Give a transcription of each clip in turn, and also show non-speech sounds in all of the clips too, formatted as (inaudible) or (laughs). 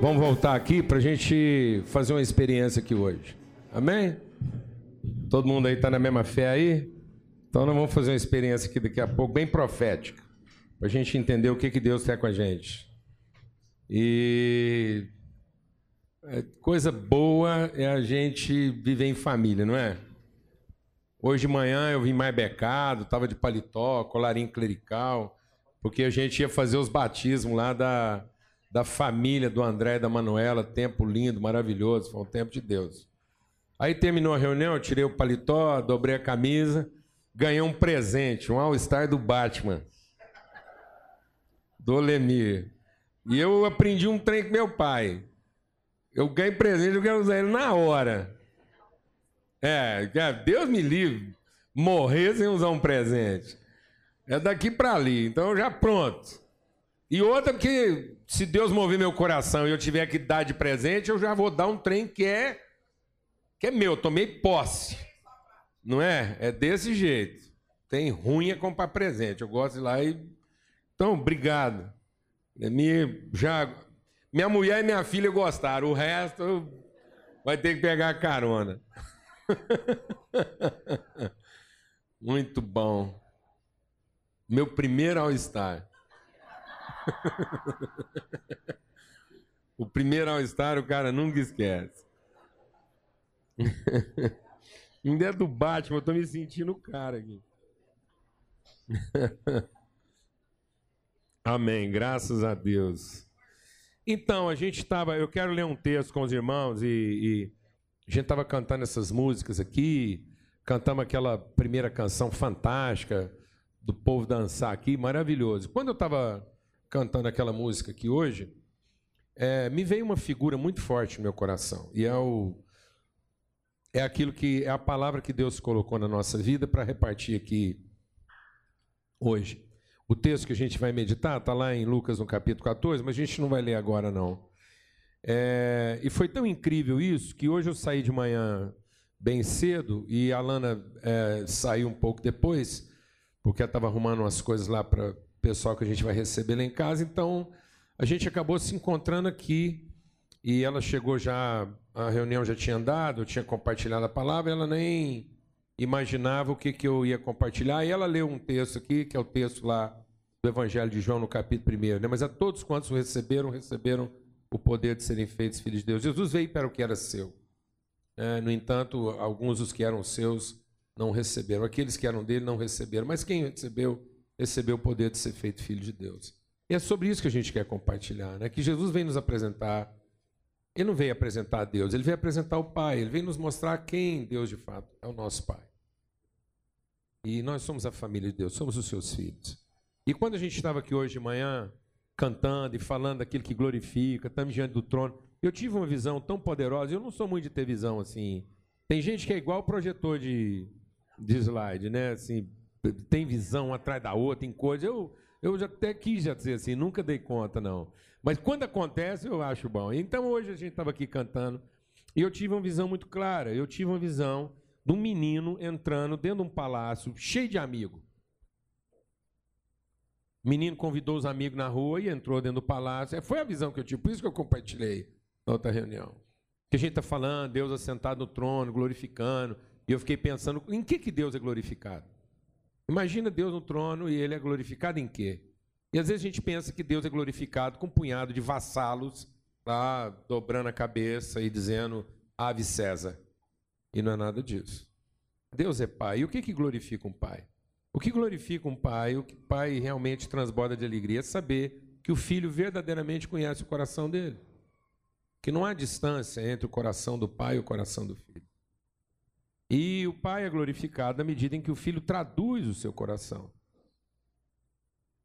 Vamos voltar aqui para a gente fazer uma experiência aqui hoje. Amém? Todo mundo aí está na mesma fé aí? Então nós vamos fazer uma experiência aqui daqui a pouco, bem profética, para a gente entender o que, que Deus quer com a gente. E é, coisa boa é a gente viver em família, não é? Hoje de manhã eu vim mais becado, estava de paletó, colarinho clerical, porque a gente ia fazer os batismos lá da, da família do André e da Manuela, tempo lindo, maravilhoso, foi um tempo de Deus. Aí terminou a reunião, eu tirei o paletó, dobrei a camisa, ganhei um presente, um All-Star do Batman, do Lemir. E eu aprendi um trem com meu pai. Eu ganhei presente, eu quero usar ele na hora. É, Deus me livre, morrer sem usar um presente. É daqui para ali, então já pronto. E outra que, se Deus mover meu coração e eu tiver que dar de presente, eu já vou dar um trem que é que é meu, tomei posse. Não é? É desse jeito. Tem ruim é comprar presente. Eu gosto de ir lá e. Então, obrigado. Minha, já, minha mulher e minha filha gostaram. O resto vai ter que pegar a carona. (laughs) Muito bom. Meu primeiro All-Star. O primeiro All-Star o cara nunca esquece. (laughs) Ainda é do Batman, eu tô me sentindo o cara aqui. (laughs) Amém, graças a Deus. Então, a gente estava. Eu quero ler um texto com os irmãos e, e a gente estava cantando essas músicas aqui, cantamos aquela primeira canção fantástica do povo dançar aqui, maravilhoso. Quando eu estava cantando aquela música aqui hoje, é, me veio uma figura muito forte no meu coração. E é, o, é aquilo que é a palavra que Deus colocou na nossa vida para repartir aqui hoje. O texto que a gente vai meditar está lá em Lucas no capítulo 14, mas a gente não vai ler agora, não. É, e foi tão incrível isso que hoje eu saí de manhã bem cedo e a Lana é, saiu um pouco depois, porque ela estava arrumando umas coisas lá para pessoal que a gente vai receber lá em casa. Então, a gente acabou se encontrando aqui e ela chegou já, a reunião já tinha andado, eu tinha compartilhado a palavra, ela nem imaginava o que, que eu ia compartilhar. E ela leu um texto aqui, que é o texto lá do Evangelho de João, no capítulo 1. Né? Mas a todos quantos o receberam, receberam o poder de serem feitos filhos de Deus. Jesus veio para o que era seu. É, no entanto, alguns dos que eram seus não receberam. Aqueles que eram dele não receberam. Mas quem recebeu, recebeu o poder de ser feito filho de Deus. E é sobre isso que a gente quer compartilhar, né? Que Jesus vem nos apresentar. Ele não veio apresentar a Deus, ele veio apresentar o Pai, ele veio nos mostrar quem Deus de fato é o nosso Pai. E nós somos a família de Deus, somos os seus filhos. E quando a gente estava aqui hoje de manhã, cantando e falando daquilo que glorifica, estamos diante do trono, eu tive uma visão tão poderosa, eu não sou muito de ter visão assim. Tem gente que é igual projetor de, de slide, né? Assim, tem visão atrás da outra, tem coisa. Eu, eu já até quis já dizer assim, nunca dei conta, não. Mas quando acontece, eu acho bom. Então hoje a gente estava aqui cantando e eu tive uma visão muito clara. Eu tive uma visão de um menino entrando dentro de um palácio cheio de amigos. O menino convidou os amigos na rua e entrou dentro do palácio. É, foi a visão que eu tive, por isso que eu compartilhei na outra reunião. Que a gente está falando, Deus assentado no trono, glorificando. E eu fiquei pensando, em que, que Deus é glorificado? Imagina Deus no trono e ele é glorificado em quê? E às vezes a gente pensa que Deus é glorificado com um punhado de vassalos lá dobrando a cabeça e dizendo Ave César. E não é nada disso. Deus é pai. E o que, que glorifica um pai? O que glorifica um pai, o que pai realmente transborda de alegria é saber que o filho verdadeiramente conhece o coração dele. Que não há distância entre o coração do pai e o coração do filho. E o pai é glorificado na medida em que o filho traduz o seu coração.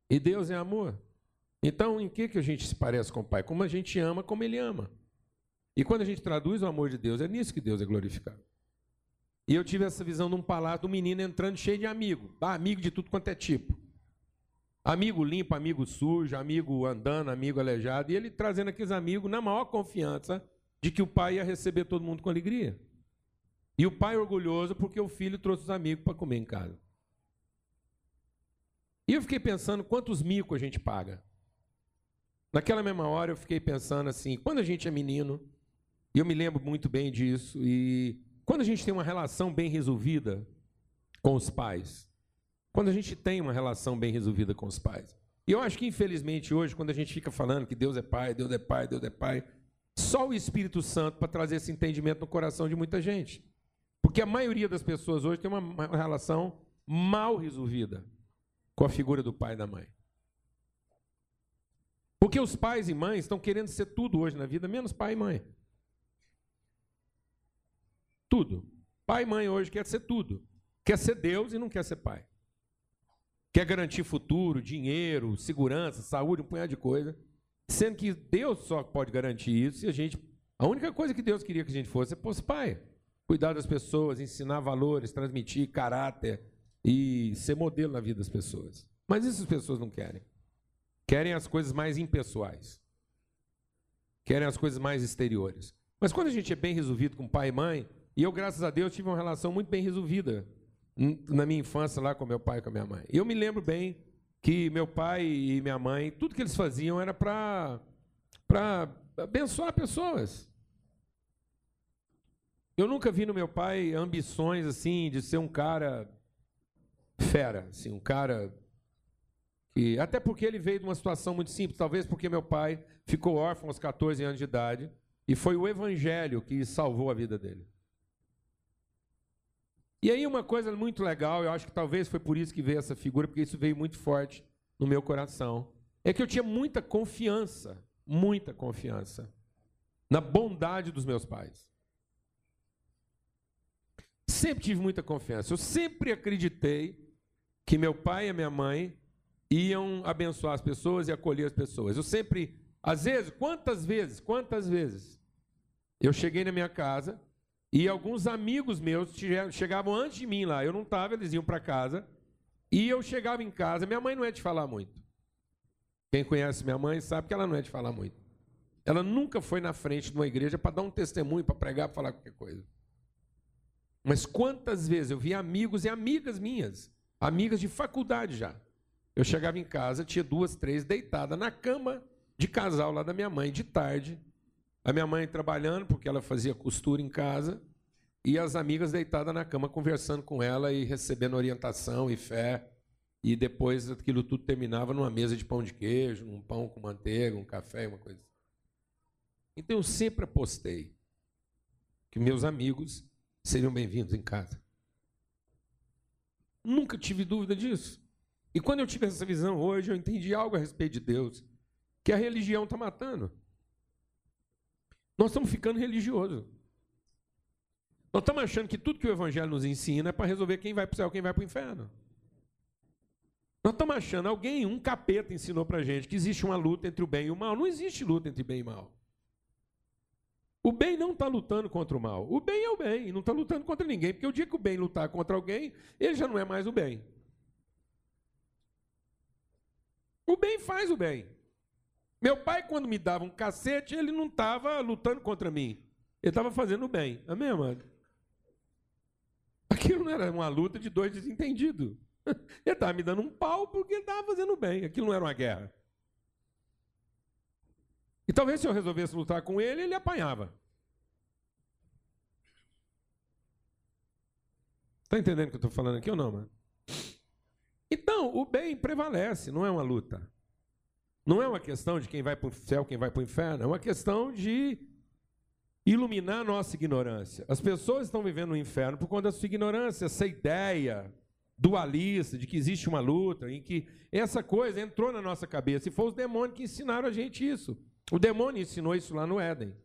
E Deus é amor. Então, em que, que a gente se parece com o pai? Como a gente ama, como ele ama. E quando a gente traduz o amor de Deus, é nisso que Deus é glorificado. E eu tive essa visão de um palácio, de um menino entrando cheio de amigo, tá? amigo de tudo quanto é tipo. Amigo limpo, amigo sujo, amigo andando, amigo aleijado, e ele trazendo aqueles amigos na maior confiança de que o pai ia receber todo mundo com alegria. E o pai orgulhoso porque o filho trouxe os amigos para comer em casa. E eu fiquei pensando quantos micos a gente paga. naquela mesma hora eu fiquei pensando assim, quando a gente é menino, e eu me lembro muito bem disso, e quando a gente tem uma relação bem resolvida com os pais, quando a gente tem uma relação bem resolvida com os pais. E eu acho que, infelizmente, hoje, quando a gente fica falando que Deus é pai, Deus é pai, Deus é pai, só o Espírito Santo para trazer esse entendimento no coração de muita gente. Porque a maioria das pessoas hoje tem uma relação mal resolvida com a figura do pai e da mãe. Porque os pais e mães estão querendo ser tudo hoje na vida, menos pai e mãe. Tudo. Pai e mãe hoje quer ser tudo. Quer ser Deus e não quer ser pai. Quer garantir futuro, dinheiro, segurança, saúde, um punhado de coisa. Sendo que Deus só pode garantir isso e a gente. A única coisa que Deus queria que a gente fosse é fosse pai. Cuidar das pessoas, ensinar valores, transmitir caráter e ser modelo na vida das pessoas. Mas isso as pessoas não querem. Querem as coisas mais impessoais. Querem as coisas mais exteriores. Mas quando a gente é bem resolvido com pai e mãe, e eu, graças a Deus, tive uma relação muito bem resolvida na minha infância lá com meu pai e com a minha mãe. Eu me lembro bem que meu pai e minha mãe, tudo que eles faziam era para abençoar pessoas. Eu nunca vi no meu pai ambições assim de ser um cara fera, assim, um cara que até porque ele veio de uma situação muito simples, talvez porque meu pai ficou órfão aos 14 anos de idade e foi o evangelho que salvou a vida dele. E aí uma coisa muito legal, eu acho que talvez foi por isso que veio essa figura, porque isso veio muito forte no meu coração, é que eu tinha muita confiança, muita confiança na bondade dos meus pais. Sempre tive muita confiança. Eu sempre acreditei que meu pai e minha mãe iam abençoar as pessoas e acolher as pessoas. Eu sempre, às vezes, quantas vezes, quantas vezes, eu cheguei na minha casa e alguns amigos meus chegavam antes de mim lá. Eu não estava, eles iam para casa. E eu chegava em casa. Minha mãe não é de falar muito. Quem conhece minha mãe sabe que ela não é de falar muito. Ela nunca foi na frente de uma igreja para dar um testemunho, para pregar, para falar qualquer coisa. Mas quantas vezes eu vi amigos e amigas minhas, amigas de faculdade já. Eu chegava em casa, tinha duas, três deitadas na cama de casal lá da minha mãe, de tarde, a minha mãe trabalhando, porque ela fazia costura em casa, e as amigas deitadas na cama conversando com ela e recebendo orientação e fé. E depois aquilo tudo terminava numa mesa de pão de queijo, um pão com manteiga, um café, uma coisa. Então eu sempre apostei que meus amigos seriam bem-vindos em casa. Nunca tive dúvida disso. E quando eu tive essa visão hoje, eu entendi algo a respeito de Deus, que a religião está matando. Nós estamos ficando religiosos. Nós estamos achando que tudo que o Evangelho nos ensina é para resolver quem vai para o céu quem vai para o inferno. Nós estamos achando, alguém, um capeta ensinou para a gente que existe uma luta entre o bem e o mal. Não existe luta entre bem e mal. O bem não está lutando contra o mal. O bem é o bem, não está lutando contra ninguém. Porque o dia que o bem lutar contra alguém, ele já não é mais o bem. O bem faz o bem. Meu pai, quando me dava um cacete, ele não estava lutando contra mim. Ele estava fazendo bem. Amém, amado? Aquilo não era uma luta de dois desentendidos. (laughs) Ele estava me dando um pau porque ele estava fazendo bem. Aquilo não era uma guerra. Talvez se eu resolvesse lutar com ele, ele apanhava. Está entendendo o que eu estou falando aqui ou não, mano? Então, o bem prevalece, não é uma luta. Não é uma questão de quem vai para o céu, quem vai para o inferno, é uma questão de iluminar a nossa ignorância. As pessoas estão vivendo no inferno por conta da sua ignorância, essa ideia dualista de que existe uma luta, em que essa coisa entrou na nossa cabeça. E foi os demônios que ensinaram a gente isso. O demônio ensinou isso lá no Éden.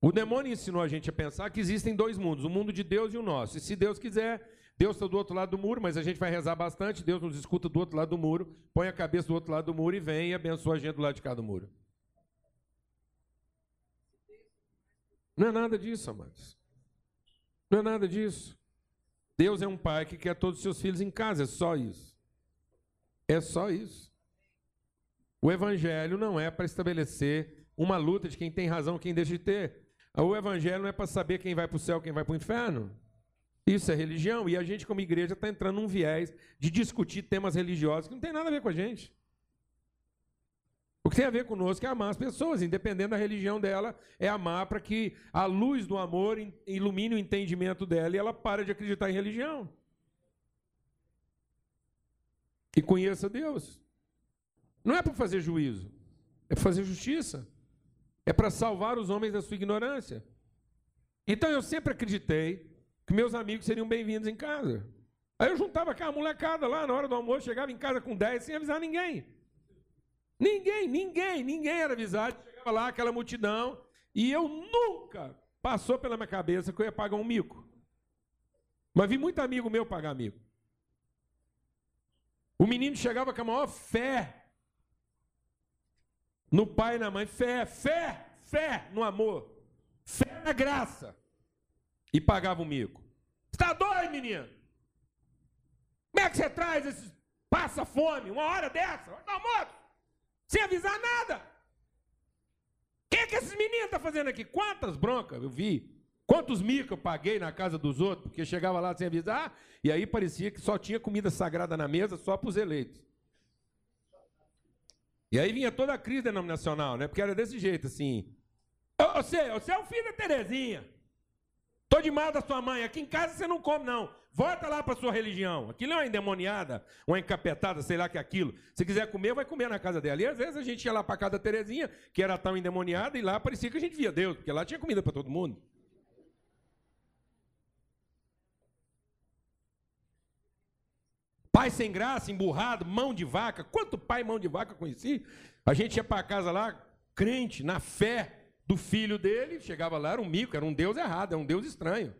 O demônio ensinou a gente a pensar que existem dois mundos, o mundo de Deus e o nosso. E se Deus quiser, Deus está do outro lado do muro, mas a gente vai rezar bastante. Deus nos escuta do outro lado do muro, põe a cabeça do outro lado do muro e vem e abençoa a gente do lado de cá do muro. Não é nada disso, amados. Não é nada disso. Deus é um pai que quer todos os seus filhos em casa, é só isso. É só isso. O evangelho não é para estabelecer uma luta de quem tem razão, quem deixa de ter. O evangelho não é para saber quem vai para o céu, quem vai para o inferno. Isso é religião. E a gente, como igreja, está entrando num viés de discutir temas religiosos que não tem nada a ver com a gente. O que tem a ver conosco é amar as pessoas, independente da religião dela, é amar para que a luz do amor ilumine o entendimento dela e ela pare de acreditar em religião. E conheça Deus. Não é para fazer juízo, é para fazer justiça. É para salvar os homens da sua ignorância. Então eu sempre acreditei que meus amigos seriam bem-vindos em casa. Aí eu juntava aquela molecada lá na hora do almoço, chegava em casa com 10 sem avisar ninguém. Ninguém, ninguém, ninguém era avisado. Chegava lá aquela multidão e eu nunca passou pela minha cabeça que eu ia pagar um mico. Mas vi muito amigo meu pagar mico. O menino chegava com a maior fé no pai e na mãe, fé, fé, fé no amor, fé na graça. E pagava o mico. Está doido, menino? Como é que você traz esse passa fome uma hora dessa? Hora do almoço? sem avisar nada. O que, que esses meninos estão tá fazendo aqui? Quantas broncas eu vi? Quantos micos eu paguei na casa dos outros, porque chegava lá sem avisar, e aí parecia que só tinha comida sagrada na mesa só para os eleitos. E aí vinha toda a crise denominacional, né? Porque era desse jeito, assim. Você, você é o filho da Terezinha. Tô de mal da sua mãe. Aqui em casa você não come, não. Volta lá para sua religião. Aquilo é uma endemoniada, uma encapetada, sei lá que é aquilo. Se quiser comer, vai comer na casa dela. E às vezes a gente ia lá para casa da Terezinha, que era tão endemoniada, e lá parecia que a gente via Deus, porque lá tinha comida para todo mundo. Pai sem graça, emburrado, mão de vaca. Quanto pai mão de vaca conheci? A gente ia para casa lá, crente, na fé do filho dele, chegava lá, era um mico, era um Deus errado, era um Deus estranho.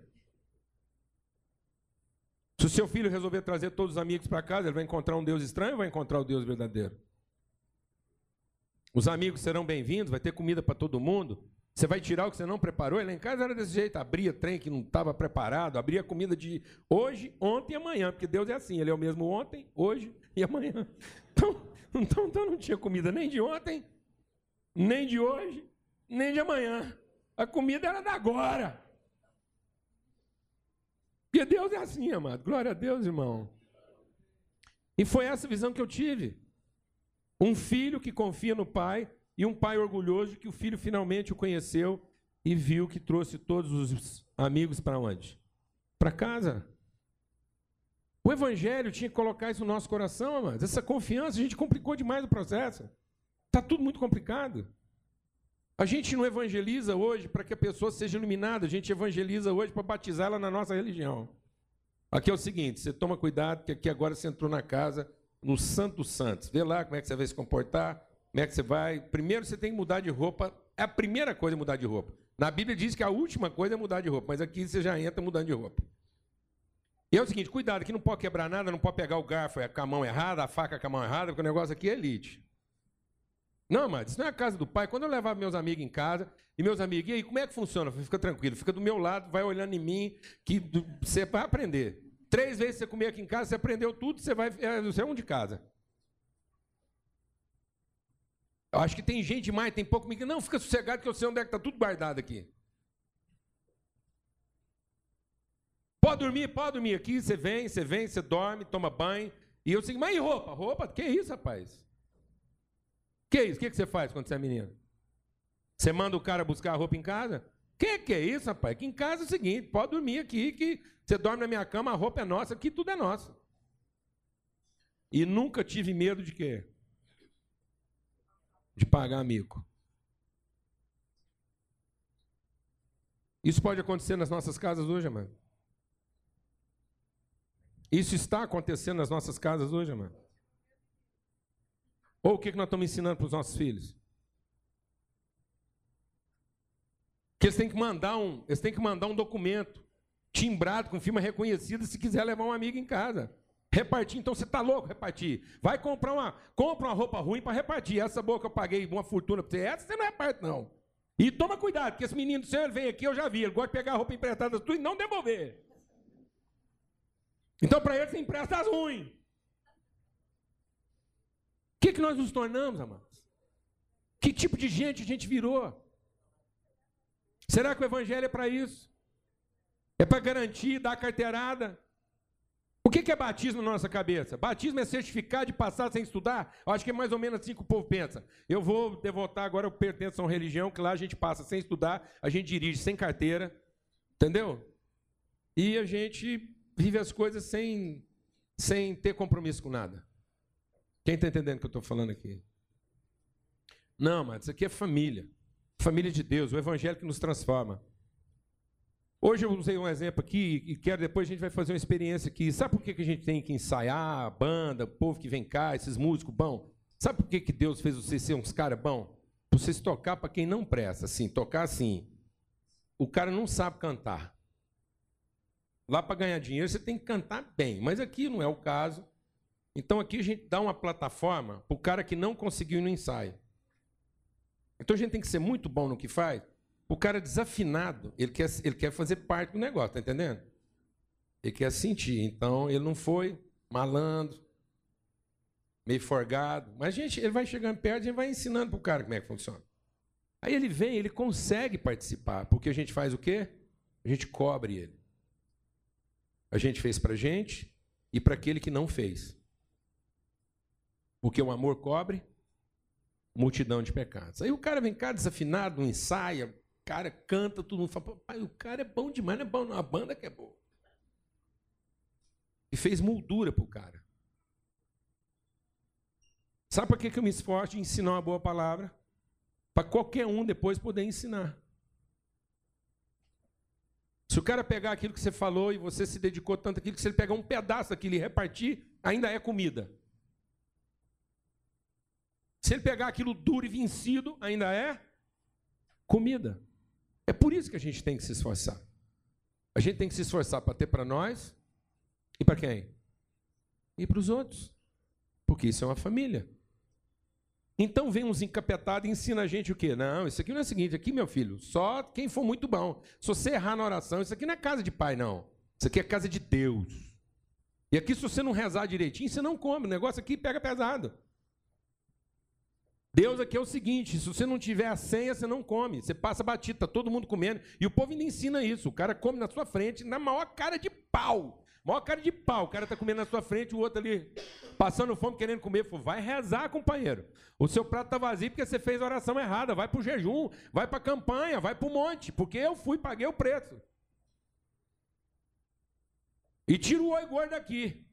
Se o seu filho resolver trazer todos os amigos para casa, ele vai encontrar um Deus estranho ou vai encontrar o Deus verdadeiro? Os amigos serão bem-vindos, vai ter comida para todo mundo. Você vai tirar o que você não preparou? Ele em casa era desse jeito, abria trem que não estava preparado, abria comida de hoje, ontem e amanhã, porque Deus é assim, Ele é o mesmo ontem, hoje e amanhã. (laughs) Então, então, então não tinha comida nem de ontem, nem de hoje, nem de amanhã. A comida era da agora. Porque Deus é assim, amado. Glória a Deus, irmão. E foi essa visão que eu tive. Um filho que confia no pai e um pai orgulhoso que o filho finalmente o conheceu e viu que trouxe todos os amigos para onde? Para casa. O evangelho tinha que colocar isso no nosso coração, amados. Essa confiança, a gente complicou demais o processo. Está tudo muito complicado. A gente não evangeliza hoje para que a pessoa seja iluminada, a gente evangeliza hoje para batizá-la na nossa religião. Aqui é o seguinte: você toma cuidado, que aqui agora você entrou na casa, no Santo Santos. Vê lá como é que você vai se comportar, como é que você vai. Primeiro você tem que mudar de roupa. É a primeira coisa é mudar de roupa. Na Bíblia diz que a última coisa é mudar de roupa, mas aqui você já entra mudando de roupa. E é o seguinte: cuidado, aqui não pode quebrar nada, não pode pegar o garfo com a mão errada, a faca com a mão errada, porque o negócio aqui é elite. Não, mas isso não é a casa do pai. Quando eu levava meus amigos em casa, e meus amigos, e aí, como é que funciona? Fica tranquilo, fica do meu lado, vai olhando em mim, que você vai aprender. Três vezes você comer aqui em casa, você aprendeu tudo, você vai. É, você é um de casa. Eu acho que tem gente demais, tem pouco. Não, fica sossegado que eu sei onde é que está tudo guardado aqui. Pode dormir, pode dormir aqui. Você vem, você vem, você dorme, toma banho. E eu digo, mas e roupa? Roupa? Que isso, rapaz? Que isso? O que, que você faz quando você é menino? Você manda o cara buscar a roupa em casa? Que que é isso, rapaz? Aqui em casa é o seguinte, pode dormir aqui, que você dorme na minha cama, a roupa é nossa, aqui tudo é nosso. E nunca tive medo de quê? De pagar amigo. Isso pode acontecer nas nossas casas hoje, amado. Isso está acontecendo nas nossas casas hoje, amado. Ou o que nós estamos ensinando para os nossos filhos? Que eles têm que mandar um, eles têm que mandar um documento timbrado com firma reconhecida se quiser levar um amigo em casa. Repartir, então você está louco repartir. Vai comprar uma, compra uma roupa ruim para repartir. Essa boa que eu paguei uma fortuna para você, essa você não reparte não. E toma cuidado, porque esse menino do senhor vem aqui, eu já vi, ele gosta de pegar a roupa emprestada e não devolver. Então para ele você empresta as ruins. O que, que nós nos tornamos, amados? Que tipo de gente a gente virou? Será que o Evangelho é para isso? É para garantir, dar carteirada? O que é batismo na nossa cabeça? Batismo é certificar de passar sem estudar? Eu acho que é mais ou menos assim que o povo pensa. Eu vou devotar agora, eu pertenço a uma religião que lá a gente passa sem estudar, a gente dirige sem carteira, entendeu? E a gente vive as coisas sem, sem ter compromisso com nada. Quem está entendendo o que eu estou falando aqui? Não, mas isso aqui é família. Família de Deus, o evangelho que nos transforma. Hoje eu usei um exemplo aqui e quero depois a gente vai fazer uma experiência aqui. Sabe por que a gente tem que ensaiar a banda, o povo que vem cá, esses músicos bom? Sabe por que, que Deus fez vocês ser uns caras bom? Para vocês tocar para quem não presta, assim, tocar assim. O cara não sabe cantar. Lá para ganhar dinheiro você tem que cantar bem, mas aqui não é o caso. Então aqui a gente dá uma plataforma para o cara que não conseguiu no ensaio. Então a gente tem que ser muito bom no que faz o cara desafinado, ele quer, ele quer fazer parte do negócio, tá entendendo? Ele quer sentir. Então, ele não foi malandro, meio forgado. Mas a gente, ele vai chegando perto e vai ensinando para o cara como é que funciona. Aí ele vem, ele consegue participar, porque a gente faz o quê? A gente cobre ele. A gente fez para a gente e para aquele que não fez. Porque o amor cobre multidão de pecados. Aí o cara vem cá desafinado, não ensaia, cara canta, todo mundo fala, pai, o cara é bom demais, não é bom, não, a banda que é boa. E fez moldura pro cara. Sabe para que, que eu me esforço em ensinar uma boa palavra? Para qualquer um depois poder ensinar. Se o cara pegar aquilo que você falou e você se dedicou tanto aquilo, que se ele pegar um pedaço daquilo e repartir, ainda é comida. Se ele pegar aquilo duro e vencido, ainda é comida. É por isso que a gente tem que se esforçar. A gente tem que se esforçar para ter para nós e para quem? E para os outros. Porque isso é uma família. Então vem uns encapetados e ensina a gente o quê? Não, isso aqui não é o seguinte, aqui, meu filho, só quem for muito bom. Se você errar na oração, isso aqui não é casa de pai, não. Isso aqui é casa de Deus. E aqui, se você não rezar direitinho, você não come. O negócio aqui pega pesado. Deus aqui é o seguinte: se você não tiver a senha, você não come. Você passa batido, está todo mundo comendo. E o povo ainda ensina isso. O cara come na sua frente, na maior cara de pau. Maior cara de pau. O cara está comendo na sua frente, o outro ali passando fome, querendo comer. Falou, vai rezar, companheiro. O seu prato está vazio porque você fez a oração errada. Vai para o jejum, vai para a campanha, vai para o monte. Porque eu fui, paguei o preço. E tira o oi gordo daqui.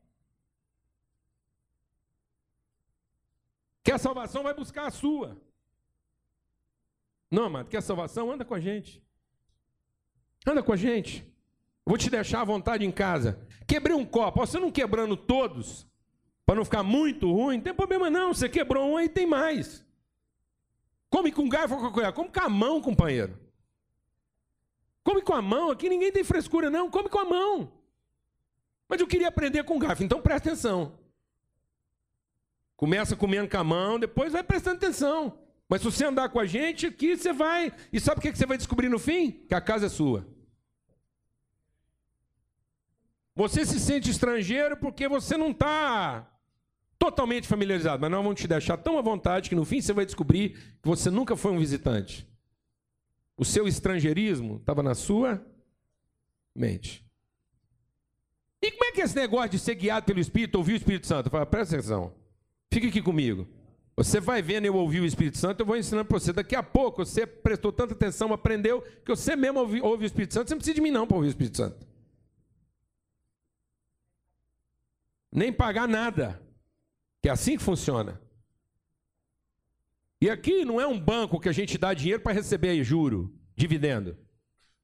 Quer salvação, vai buscar a sua. Não, amado, quer salvação? Anda com a gente. Anda com a gente. Vou te deixar à vontade em casa. Quebrei um copo. Você não quebrando todos, para não ficar muito ruim, não tem problema não. Você quebrou um aí tem mais. Come com garfo ou colher. Come com a mão, companheiro. Come com a mão. Aqui ninguém tem frescura, não. Come com a mão. Mas eu queria aprender com garfo, então presta atenção. Começa comendo com a mão, depois vai prestando atenção. Mas se você andar com a gente aqui, você vai. E sabe o que você vai descobrir no fim? Que a casa é sua. Você se sente estrangeiro porque você não está totalmente familiarizado. Mas nós vamos te deixar tão à vontade que no fim você vai descobrir que você nunca foi um visitante. O seu estrangeirismo estava na sua mente. E como é que é esse negócio de ser guiado pelo Espírito, ouvir o Espírito Santo? Fala, presta atenção. Fique aqui comigo. Você vai vendo eu ouvir o Espírito Santo, eu vou ensinando para você. Daqui a pouco você prestou tanta atenção, aprendeu, que você mesmo ouve, ouve o Espírito Santo. Você não precisa de mim não para ouvir o Espírito Santo. Nem pagar nada. Que é assim que funciona. E aqui não é um banco que a gente dá dinheiro para receber juro, dividendo.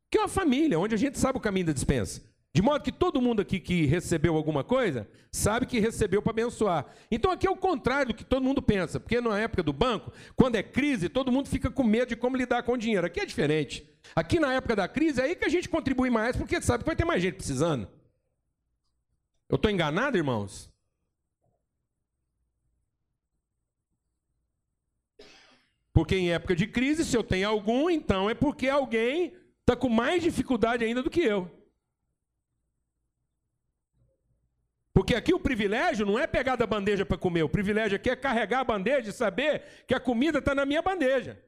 Que é uma família, onde a gente sabe o caminho da dispensa. De modo que todo mundo aqui que recebeu alguma coisa sabe que recebeu para abençoar. Então aqui é o contrário do que todo mundo pensa, porque na época do banco, quando é crise, todo mundo fica com medo de como lidar com o dinheiro. Aqui é diferente. Aqui na época da crise é aí que a gente contribui mais, porque sabe que vai ter mais gente precisando. Eu estou enganado, irmãos? Porque em época de crise, se eu tenho algum, então é porque alguém está com mais dificuldade ainda do que eu. Porque aqui o privilégio não é pegar da bandeja para comer, o privilégio aqui é carregar a bandeja e saber que a comida está na minha bandeja.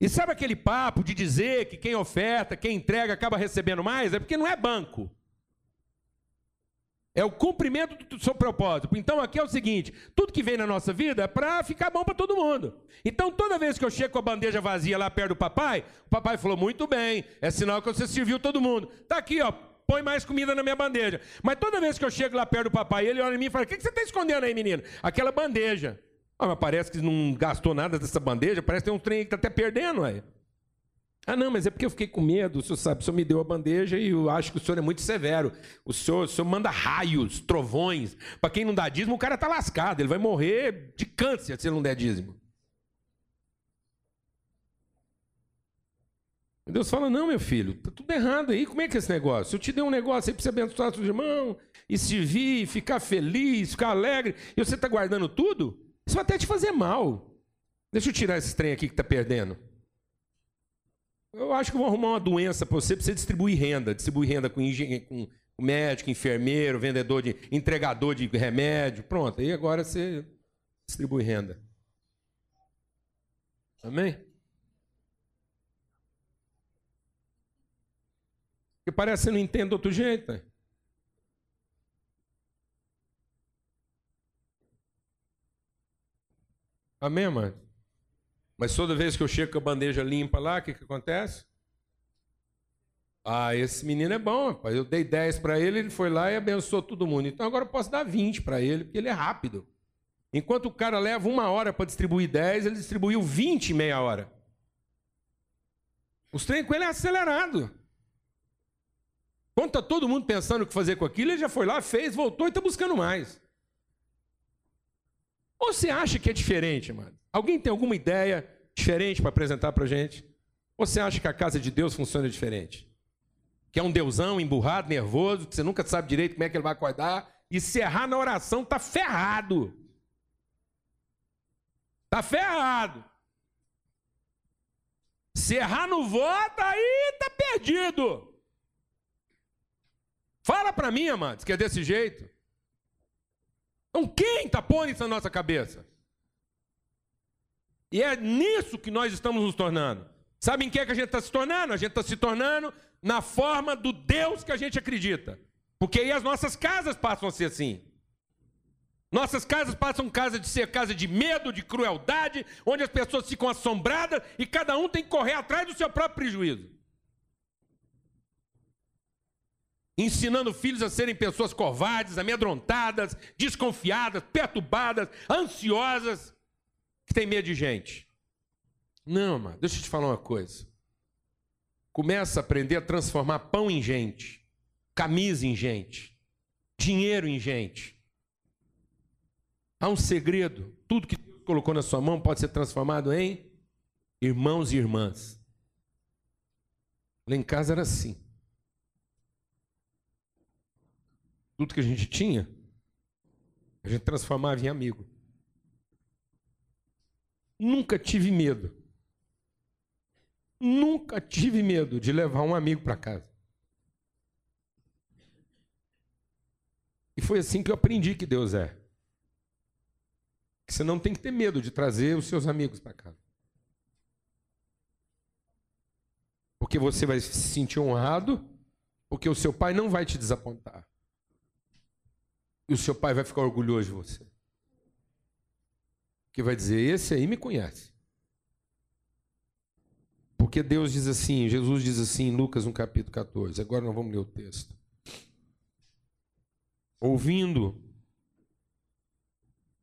E sabe aquele papo de dizer que quem oferta, quem entrega acaba recebendo mais? É porque não é banco. É o cumprimento do seu propósito. Então aqui é o seguinte: tudo que vem na nossa vida é para ficar bom para todo mundo. Então toda vez que eu chego com a bandeja vazia lá perto do papai, o papai falou: muito bem, é sinal que você serviu todo mundo. Tá aqui, ó, põe mais comida na minha bandeja. Mas toda vez que eu chego lá perto do papai, ele olha em mim e fala: o que você está escondendo aí, menino? Aquela bandeja. Ah, mas parece que não gastou nada dessa bandeja, parece que tem um trem que está até perdendo, aí. Ah, não, mas é porque eu fiquei com medo. O senhor sabe, o senhor me deu a bandeja e eu acho que o senhor é muito severo. O senhor, o senhor manda raios, trovões. Para quem não dá dízimo, o cara está lascado. Ele vai morrer de câncer se ele não der dízimo. Deus fala: Não, meu filho, tá tudo errado aí. Como é que é esse negócio? Eu te dei um negócio aí para você abençoar seus irmãos e servir, ficar feliz, ficar alegre, e você está guardando tudo? Isso vai até te fazer mal. Deixa eu tirar esse trem aqui que está perdendo. Eu acho que vão arrumar uma doença para você, para você distribuir renda. Distribuir renda com, com médico, enfermeiro, vendedor de. entregador de remédio. Pronto, aí agora você distribui renda. Amém? Porque parece que não entende outro jeito. Né? Amém, mano? Mas toda vez que eu chego com a bandeja limpa lá, o que, que acontece? Ah, esse menino é bom, rapaz. Eu dei 10 para ele, ele foi lá e abençoou todo mundo. Então agora eu posso dar 20 para ele, porque ele é rápido. Enquanto o cara leva uma hora para distribuir 10, ele distribuiu 20 em meia hora. Os trem com ele é acelerado. Quando está todo mundo pensando o que fazer com aquilo, ele já foi lá, fez, voltou e está buscando mais. Ou você acha que é diferente, mano? Alguém tem alguma ideia diferente para apresentar para gente? Ou você acha que a casa de Deus funciona diferente? Que é um deusão emburrado, nervoso, que você nunca sabe direito como é que ele vai acordar, e se errar na oração, tá ferrado. Tá ferrado. Se errar no voto, aí tá perdido. Fala para mim, amados, que é desse jeito. Então quem está pondo isso na nossa cabeça? E é nisso que nós estamos nos tornando. Sabe em que, é que a gente está se tornando? A gente está se tornando na forma do Deus que a gente acredita. Porque aí as nossas casas passam a ser assim. Nossas casas passam casa de ser casa de medo, de crueldade, onde as pessoas ficam assombradas e cada um tem que correr atrás do seu próprio prejuízo. Ensinando filhos a serem pessoas covardes, amedrontadas, desconfiadas, perturbadas, ansiosas que tem medo de gente. Não, mano, deixa eu te falar uma coisa. Começa a aprender a transformar pão em gente, camisa em gente, dinheiro em gente. Há um segredo: tudo que Deus colocou na sua mão pode ser transformado em irmãos e irmãs. Lá em casa era assim. Tudo que a gente tinha, a gente transformava em amigo. Nunca tive medo. Nunca tive medo de levar um amigo para casa. E foi assim que eu aprendi que Deus é. Que você não tem que ter medo de trazer os seus amigos para casa. Porque você vai se sentir honrado, porque o seu pai não vai te desapontar. E o seu pai vai ficar orgulhoso de você que vai dizer: Esse aí me conhece. Porque Deus diz assim, Jesus diz assim em Lucas, no capítulo 14. Agora nós vamos ler o texto. Ouvindo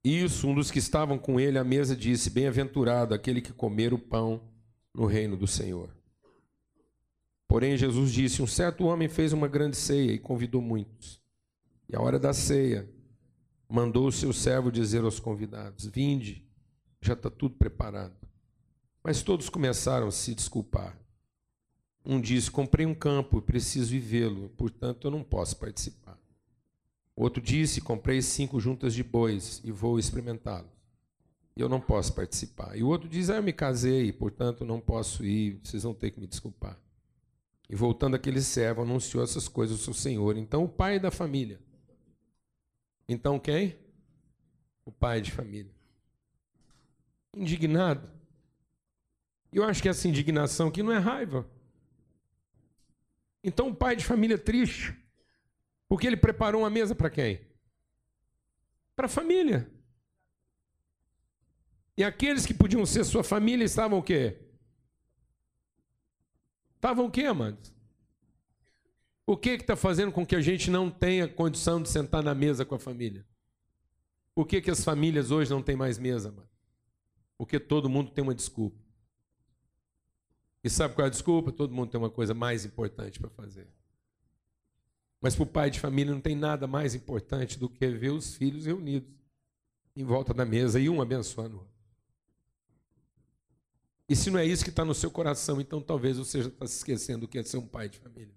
isso, um dos que estavam com ele à mesa disse: Bem-aventurado aquele que comer o pão no reino do Senhor. Porém, Jesus disse: Um certo homem fez uma grande ceia e convidou muitos. E a hora da ceia, mandou o seu servo dizer aos convidados: Vinde, já está tudo preparado. Mas todos começaram a se desculpar. Um disse: Comprei um campo preciso vivê-lo, portanto eu não posso participar. Outro disse: Comprei cinco juntas de bois e vou experimentá-los. Eu não posso participar. E o outro diz: ah, Eu me casei, portanto não posso ir, vocês vão ter que me desculpar. E voltando aquele servo, anunciou essas coisas ao seu senhor. Então o pai da família então quem? O pai de família. Indignado. Eu acho que essa indignação aqui não é raiva. Então o pai de família triste. Porque ele preparou uma mesa para quem? Para a família. E aqueles que podiam ser sua família estavam o quê? Estavam o quê, amados? O que está fazendo com que a gente não tenha condição de sentar na mesa com a família? Por que, que as famílias hoje não têm mais mesa, mano? Porque todo mundo tem uma desculpa. E sabe qual é a desculpa? Todo mundo tem uma coisa mais importante para fazer. Mas para o pai de família não tem nada mais importante do que ver os filhos reunidos em volta da mesa e um abençoando o outro. E se não é isso que está no seu coração, então talvez você já está se esquecendo do que é ser um pai de família.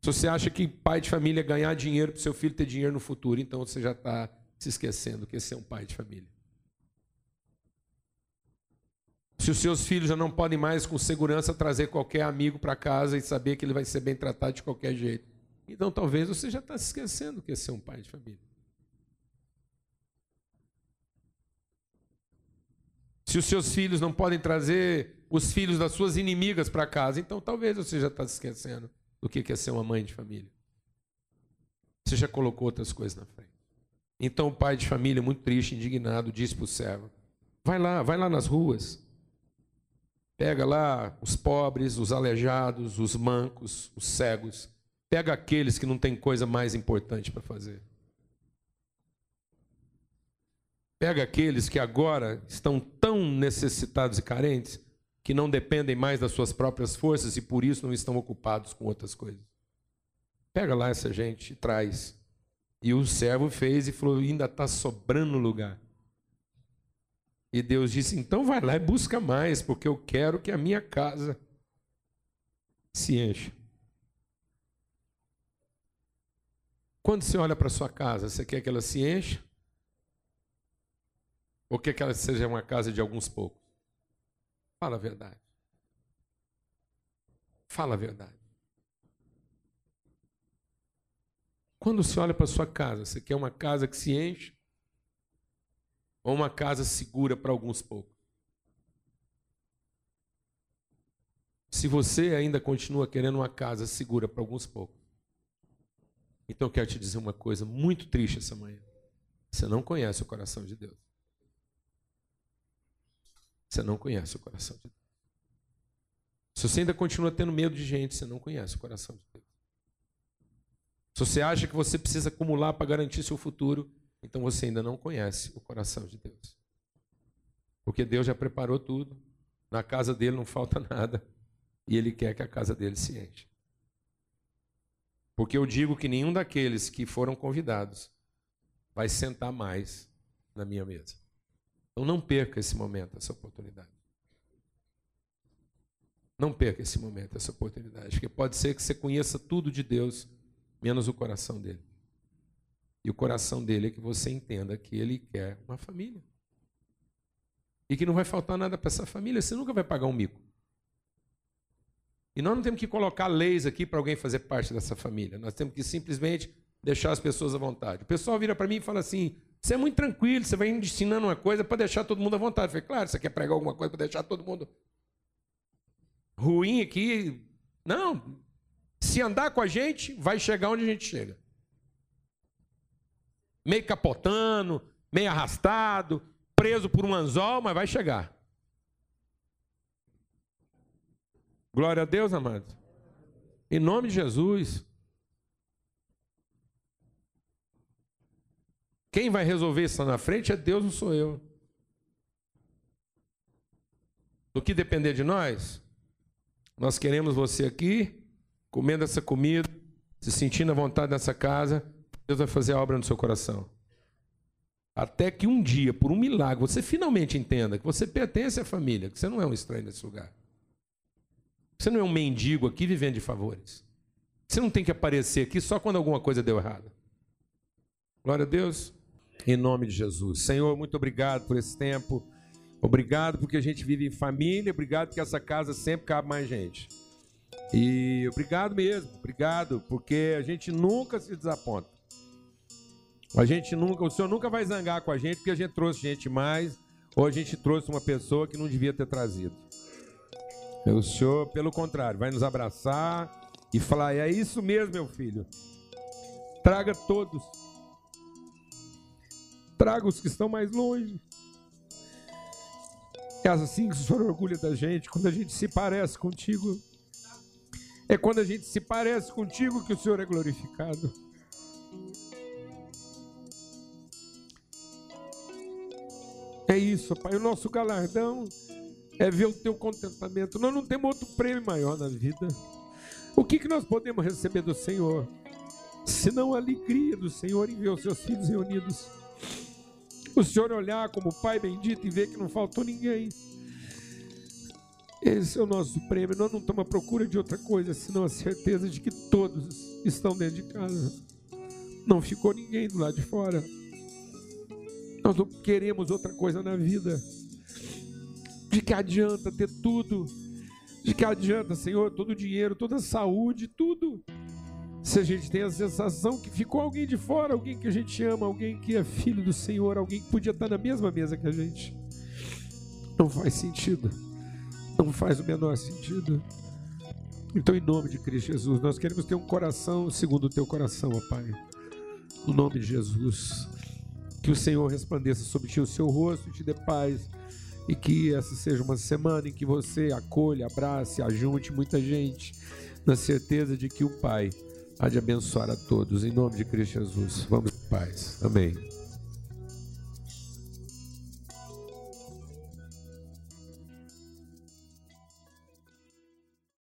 Se você acha que pai de família é ganhar dinheiro para seu filho ter dinheiro no futuro, então você já está se esquecendo do que é ser um pai de família. Se os seus filhos já não podem mais com segurança trazer qualquer amigo para casa e saber que ele vai ser bem tratado de qualquer jeito, então talvez você já está se esquecendo que é ser um pai de família. Se os seus filhos não podem trazer os filhos das suas inimigas para casa, então talvez você já está se esquecendo do que é ser uma mãe de família. Você já colocou outras coisas na frente. Então o pai de família, muito triste, indignado, disse para o servo: Vai lá, vai lá nas ruas. Pega lá os pobres, os aleijados, os mancos, os cegos. Pega aqueles que não têm coisa mais importante para fazer. Pega aqueles que agora estão tão necessitados e carentes que não dependem mais das suas próprias forças e por isso não estão ocupados com outras coisas. Pega lá essa gente e traz. E o servo fez e falou: ainda está sobrando lugar. E Deus disse: então vai lá e busca mais, porque eu quero que a minha casa se encha. Quando você olha para sua casa, você quer que ela se encha? Ou quer que ela seja uma casa de alguns poucos? Fala a verdade. Fala a verdade. Quando você olha para sua casa, você quer uma casa que se enche ou uma casa segura para alguns poucos? Se você ainda continua querendo uma casa segura para alguns poucos, então eu quero te dizer uma coisa muito triste essa manhã. Você não conhece o coração de Deus. Você não conhece o coração de Deus. Se você ainda continua tendo medo de gente, você não conhece o coração de Deus. Se você acha que você precisa acumular para garantir seu futuro, então você ainda não conhece o coração de Deus. Porque Deus já preparou tudo, na casa dele não falta (laughs) nada, e ele quer que a casa dele se enche. Porque eu digo que nenhum daqueles que foram convidados vai sentar mais na minha mesa. Então não perca esse momento, essa oportunidade. Não perca esse momento, essa oportunidade, porque pode ser que você conheça tudo de Deus, menos o coração dele. E o coração dele é que você entenda que ele quer uma família. E que não vai faltar nada para essa família, você nunca vai pagar um mico. E nós não temos que colocar leis aqui para alguém fazer parte dessa família. Nós temos que simplesmente deixar as pessoas à vontade. O pessoal vira para mim e fala assim: você é muito tranquilo, você vai ensinando uma coisa para deixar todo mundo à vontade. Eu falei, claro, você quer pregar alguma coisa para deixar todo mundo ruim aqui? Não. Se andar com a gente, vai chegar onde a gente chega meio capotando, meio arrastado, preso por um anzol, mas vai chegar. Glória a Deus, amados. Em nome de Jesus. Quem vai resolver isso na frente é Deus, não sou eu. Do que depender de nós, nós queremos você aqui, comendo essa comida, se sentindo à vontade nessa casa Deus vai fazer a obra no seu coração. Até que um dia, por um milagre, você finalmente entenda que você pertence à família, que você não é um estranho nesse lugar. Você não é um mendigo aqui vivendo de favores. Você não tem que aparecer aqui só quando alguma coisa deu errado. Glória a Deus. Em nome de Jesus. Senhor, muito obrigado por esse tempo. Obrigado porque a gente vive em família. Obrigado porque essa casa sempre cabe mais gente. E obrigado mesmo. Obrigado porque a gente nunca se desaponta. A gente nunca, o senhor nunca vai zangar com a gente porque a gente trouxe gente mais ou a gente trouxe uma pessoa que não devia ter trazido. O senhor, pelo contrário, vai nos abraçar, e falar: é isso mesmo, meu filho. Traga todos. Traga os que estão mais longe. É assim que o Senhor orgulha da gente, quando a gente se parece contigo. É quando a gente se parece contigo que o Senhor é glorificado. É isso, Pai. O nosso galardão é ver o teu contentamento. Nós não temos outro prêmio maior na vida. O que, que nós podemos receber do Senhor? Senão a alegria do Senhor em ver os seus filhos reunidos. O Senhor olhar como Pai bendito e ver que não faltou ninguém. Esse é o nosso prêmio. Nós não estamos à procura de outra coisa, senão a certeza de que todos estão dentro de casa. Não ficou ninguém do lado de fora. Nós não queremos outra coisa na vida. De que adianta ter tudo? De que adianta, Senhor, todo o dinheiro, toda a saúde, tudo? Se a gente tem a sensação que ficou alguém de fora, alguém que a gente ama, alguém que é filho do Senhor, alguém que podia estar na mesma mesa que a gente. Não faz sentido. Não faz o menor sentido. Então, em nome de Cristo Jesus, nós queremos ter um coração segundo o teu coração, ó Pai. No nome de Jesus. Que o Senhor resplandeça sobre ti o seu rosto e te dê paz. E que essa seja uma semana em que você acolha, abrace, ajunte muita gente, na certeza de que o Pai há de abençoar a todos. Em nome de Cristo Jesus. Vamos em paz. Amém.